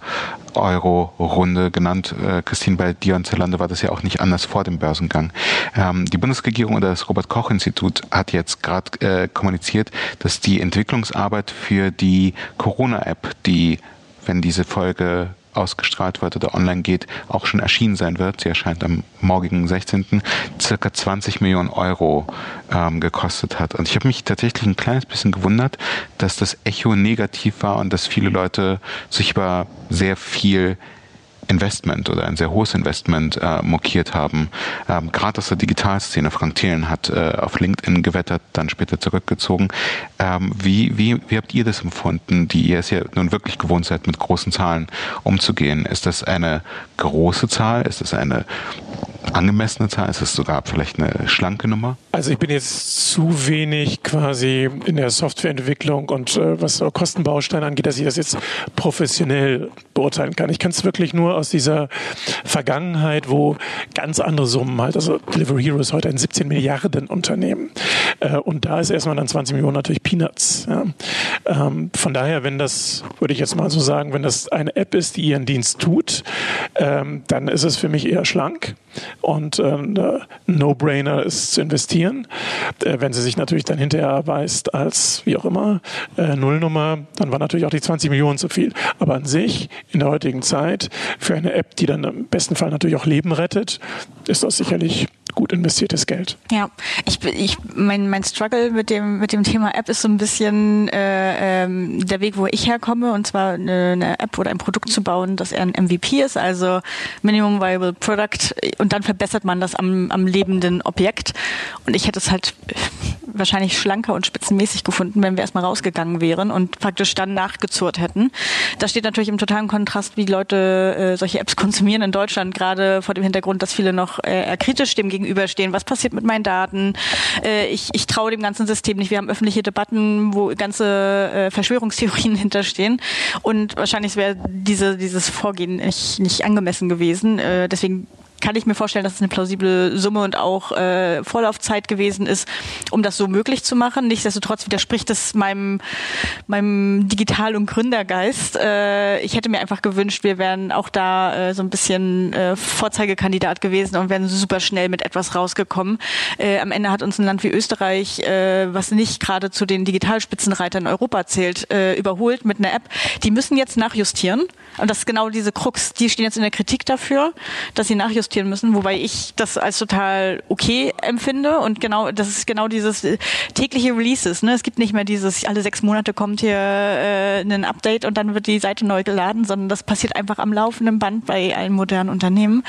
C: Euro-Runde genannt. Äh, Christine, bei dir und Zalando war das ja auch nicht anders vor dem Börsengang. Ähm, die Bundesregierung oder das Robert-Koch-Institut hat jetzt gerade äh, kommuniziert, dass die Entwicklungsarbeit für die Corona-App, die, wenn diese Folge ausgestrahlt wird oder online geht, auch schon erschienen sein wird. Sie erscheint am morgigen 16. circa 20 Millionen Euro ähm, gekostet hat. Und ich habe mich tatsächlich ein kleines bisschen gewundert, dass das Echo negativ war und dass viele Leute sich über sehr viel Investment oder ein sehr hohes Investment äh, mokiert haben. Ähm, Gerade aus der Digitalszene, Frank Thelen hat äh, auf LinkedIn gewettert, dann später zurückgezogen. Ähm, wie, wie, wie habt ihr das empfunden, die ihr es ja nun wirklich gewohnt seid, mit großen Zahlen umzugehen? Ist das eine große Zahl? Ist das eine angemessene Zahl? Ist es sogar vielleicht eine schlanke Nummer?
B: Also ich bin jetzt zu wenig quasi in der Softwareentwicklung und äh, was Kostenbausteine angeht, dass ich das jetzt professionell beurteilen kann. Ich kann es wirklich nur aus dieser Vergangenheit, wo ganz andere Summen halt, also Delivery Hero ist heute ein 17 Milliarden Unternehmen äh, und da ist erstmal dann 20 Millionen natürlich Peanuts. Ja. Ähm, von daher, wenn das, würde ich jetzt mal so sagen, wenn das eine App ist, die ihren Dienst tut, ähm, dann ist es für mich eher schlank und äh, No-Brainer ist zu investieren. Äh, wenn sie sich natürlich dann hinterher erweist als wie auch immer äh, Nullnummer, dann war natürlich auch die 20 Millionen zu viel. Aber an sich in der heutigen Zeit für eine App, die dann im besten Fall natürlich auch Leben rettet, ist das sicherlich gut investiertes Geld.
A: Ja, ich, ich mein, mein Struggle mit dem mit dem Thema App ist so ein bisschen äh, ähm, der Weg, wo ich herkomme, und zwar eine, eine App oder ein Produkt zu bauen, das eher ein MVP ist, also Minimum Viable Product, und dann verbessert man das am, am lebenden Objekt. Und ich hätte es halt wahrscheinlich schlanker und spitzenmäßig gefunden, wenn wir erstmal rausgegangen wären und praktisch dann nachgezurrt hätten. Das steht natürlich im totalen Kontrast, wie Leute äh, solche Apps konsumieren in Deutschland, gerade vor dem Hintergrund, dass viele noch äh, kritisch dem gegenüberstehen. Was passiert mit meinen Daten? Äh, ich, ich traue dem ganzen System nicht. Wir haben öffentliche Debatten, wo ganze äh, Verschwörungstheorien hinterstehen. Und wahrscheinlich wäre diese, dieses Vorgehen nicht, nicht angemessen gewesen. Äh, deswegen kann ich mir vorstellen, dass es eine plausible Summe und auch äh, Vorlaufzeit gewesen ist, um das so möglich zu machen. Nichtsdestotrotz widerspricht es meinem, meinem Digital- und Gründergeist. Äh, ich hätte mir einfach gewünscht, wir wären auch da äh, so ein bisschen äh, Vorzeigekandidat gewesen und wären super schnell mit etwas rausgekommen. Äh, am Ende hat uns ein Land wie Österreich, äh, was nicht gerade zu den Digitalspitzenreitern in Europa zählt, äh, überholt mit einer App. Die müssen jetzt nachjustieren. Und das ist genau diese Krux. Die stehen jetzt in der Kritik dafür, dass sie nachjustieren justieren müssen, wobei ich das als total okay empfinde und genau, das ist genau dieses äh, tägliche Releases. Ne? Es gibt nicht mehr dieses, alle sechs Monate kommt hier äh, ein Update und dann wird die Seite neu geladen, sondern das passiert einfach am laufenden Band bei allen modernen Unternehmen.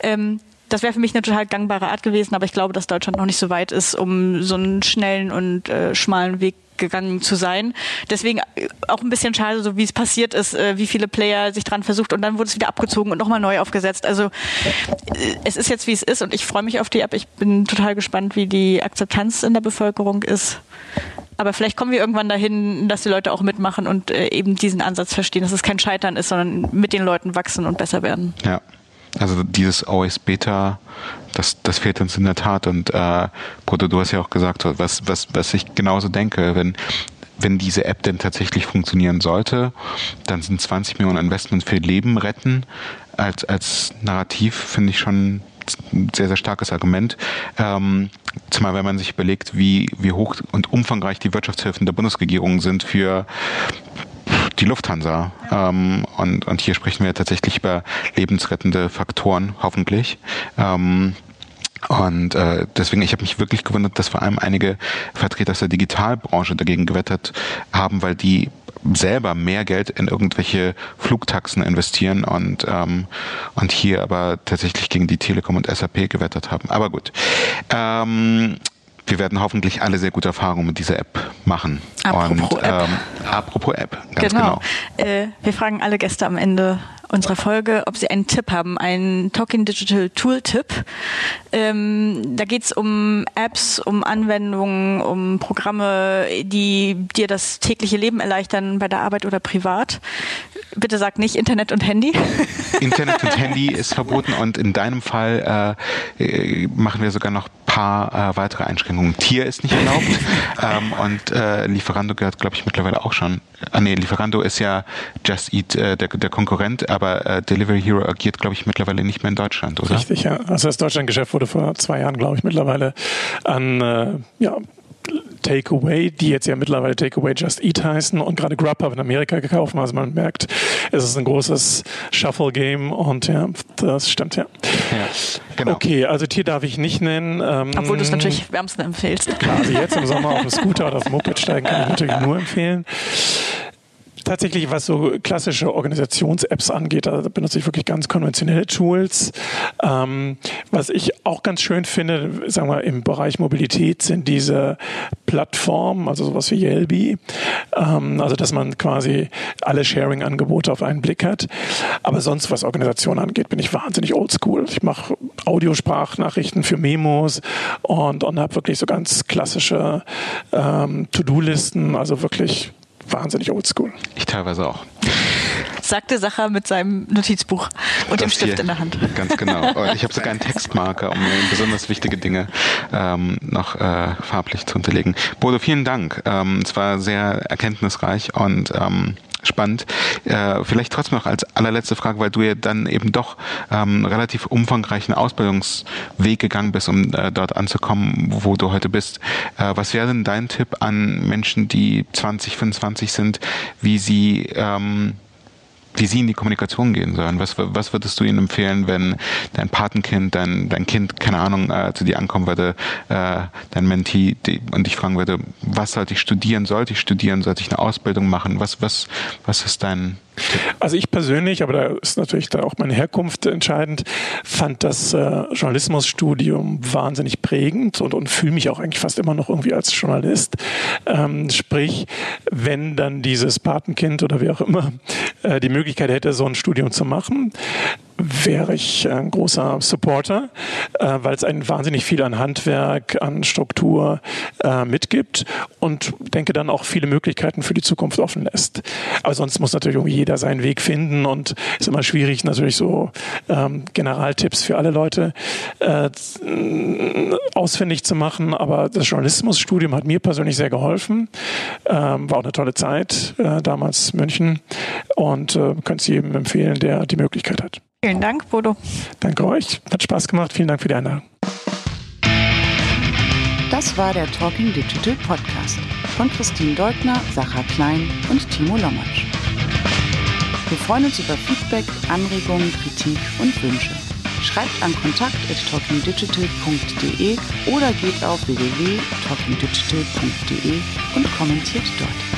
A: Ähm, das wäre für mich eine total gangbare Art gewesen, aber ich glaube, dass Deutschland noch nicht so weit ist, um so einen schnellen und äh, schmalen Weg gegangen zu sein. Deswegen äh, auch ein bisschen schade, so wie es passiert ist, äh, wie viele Player sich dran versucht und dann wurde es wieder abgezogen und nochmal neu aufgesetzt. Also äh, es ist jetzt, wie es ist und ich freue mich auf die App. Ich bin total gespannt, wie die Akzeptanz in der Bevölkerung ist. Aber vielleicht kommen wir irgendwann dahin, dass die Leute auch mitmachen und eben diesen Ansatz verstehen, dass es kein Scheitern ist, sondern mit den Leuten wachsen und besser werden.
C: Ja. Also dieses OS Beta, das, das fehlt uns in der Tat. Und äh, Bruder, du hast ja auch gesagt, was, was, was ich genauso denke, wenn wenn diese App denn tatsächlich funktionieren sollte, dann sind 20 Millionen Investment für Leben retten als, als Narrativ, finde ich schon ein sehr, sehr starkes Argument. Ähm, zumal wenn man sich überlegt, wie, wie hoch und umfangreich die Wirtschaftshilfen der Bundesregierung sind für die Lufthansa. Ähm, und, und hier sprechen wir tatsächlich über lebensrettende Faktoren, hoffentlich. Ähm, und äh, deswegen, ich habe mich wirklich gewundert, dass vor allem einige Vertreter aus der Digitalbranche dagegen gewettert haben, weil die selber mehr Geld in irgendwelche Flugtaxen investieren und, ähm, und hier aber tatsächlich gegen die Telekom und SAP gewettert haben. Aber gut. Ähm, wir werden hoffentlich alle sehr gute Erfahrungen mit dieser App machen.
A: Apropos
C: Und,
A: App.
C: Ähm, apropos App, ganz
A: genau.
C: genau.
A: Äh, wir fragen alle Gäste am Ende unserer Folge, ob sie einen Tipp haben, einen Talking Digital Tool-Tipp. Ähm, da geht's um Apps, um Anwendungen, um Programme, die dir das tägliche Leben erleichtern bei der Arbeit oder privat. Bitte sag nicht Internet und Handy.
C: Internet und Handy ist verboten und in deinem Fall äh, äh, machen wir sogar noch paar äh, weitere Einschränkungen. Tier ist nicht erlaubt ähm, und äh, Lieferando gehört, glaube ich, mittlerweile auch schon. Ah nee, Lieferando ist ja Just Eat äh, der, der Konkurrent, aber äh, Delivery Hero agiert, glaube ich, mittlerweile nicht mehr in Deutschland, oder?
B: Richtig, ja. Also das Deutschlandgeschäft wurde vor zwei Jahren, glaube ich, mittlerweile an äh, ja, Takeaway, die jetzt ja mittlerweile Takeaway Just Eat heißen und gerade Grubhub in Amerika gekauft haben. Also man merkt, es ist ein großes Shuffle-Game und ja, das stimmt ja.
C: Ja, genau.
B: Okay, also Tier darf ich nicht nennen. Ähm,
A: Obwohl du es natürlich wärmsten empfehlst.
B: Klar, also jetzt im Sommer auf dem Scooter oder auf dem Moped steigen kann ich natürlich nur empfehlen. Tatsächlich, was so klassische Organisations-Apps angeht, da benutze ich wirklich ganz konventionelle Tools. Ähm, was ich auch ganz schön finde, sagen wir im Bereich Mobilität, sind diese Plattformen, also sowas wie Yelby. Ähm, also, dass man quasi alle Sharing-Angebote auf einen Blick hat. Aber sonst, was Organisation angeht, bin ich wahnsinnig oldschool. Ich mache Audiosprachnachrichten für Memos und, und habe wirklich so ganz klassische ähm, To-Do-Listen, also wirklich wahnsinnig oldschool.
C: Ich teilweise auch.
A: Sagte Sacher mit seinem Notizbuch und dem
C: Das
A: Stift
C: hier.
A: in der Hand.
C: Ganz genau. Oh, Ich habe sogar einen Textmarker, um besonders wichtige Dinge ähm, noch äh, farblich zu unterlegen. Bodo, vielen Dank. Ähm, es war sehr erkenntnisreich und ähm, spannend. Äh, vielleicht trotzdem noch als allerletzte Frage, weil du ja dann eben doch ähm, relativ umfangreichen Ausbildungsweg gegangen bist, um äh, dort anzukommen, wo du heute bist. Äh, was wäre denn dein Tipp an Menschen, die 20, 25 sind, wie sie ähm, wie sie in die Kommunikation gehen sollen. Was, was würdest du ihnen empfehlen, wenn dein Patenkind, dein, dein Kind, keine Ahnung, äh, zu dir ankommen würde, äh, dein Mentee, die, und dich fragen würde, was sollte ich studieren? Sollte ich studieren? Sollte ich eine Ausbildung machen? Was, was, was ist dein?
B: Also ich persönlich, aber da ist natürlich da auch meine Herkunft entscheidend, fand das äh, Journalismusstudium wahnsinnig prägend und, und fühle mich auch eigentlich fast immer noch irgendwie als Journalist. Ähm, sprich, wenn dann dieses Patenkind oder wie auch immer äh, die Möglichkeit hätte, so ein Studium zu machen, wäre ich ein großer Supporter, äh, weil es einen wahnsinnig viel an Handwerk, an Struktur äh, mitgibt und denke dann auch viele Möglichkeiten für die Zukunft offen lässt. Aber sonst muss natürlich irgendwie jeder seinen Weg finden und ist immer schwierig, natürlich so ähm, Generaltipps für alle Leute äh, ausfindig zu machen. Aber das Journalismusstudium hat mir persönlich sehr geholfen. Ähm, war auch eine tolle Zeit, äh, damals München und äh, könnte es jedem empfehlen, der die Möglichkeit hat.
A: Vielen Dank, Bodo.
B: Danke euch. Hat Spaß gemacht. Vielen Dank für die Einladung.
D: Das war der Talking Digital Podcast von Christine Deutner, Sacha Klein und Timo Lommatsch. Wir freuen uns über Feedback, Anregungen, Kritik und Wünsche. Schreibt an kontakt.talkingdigital.de oder geht auf www.talkingdigital.de und kommentiert dort.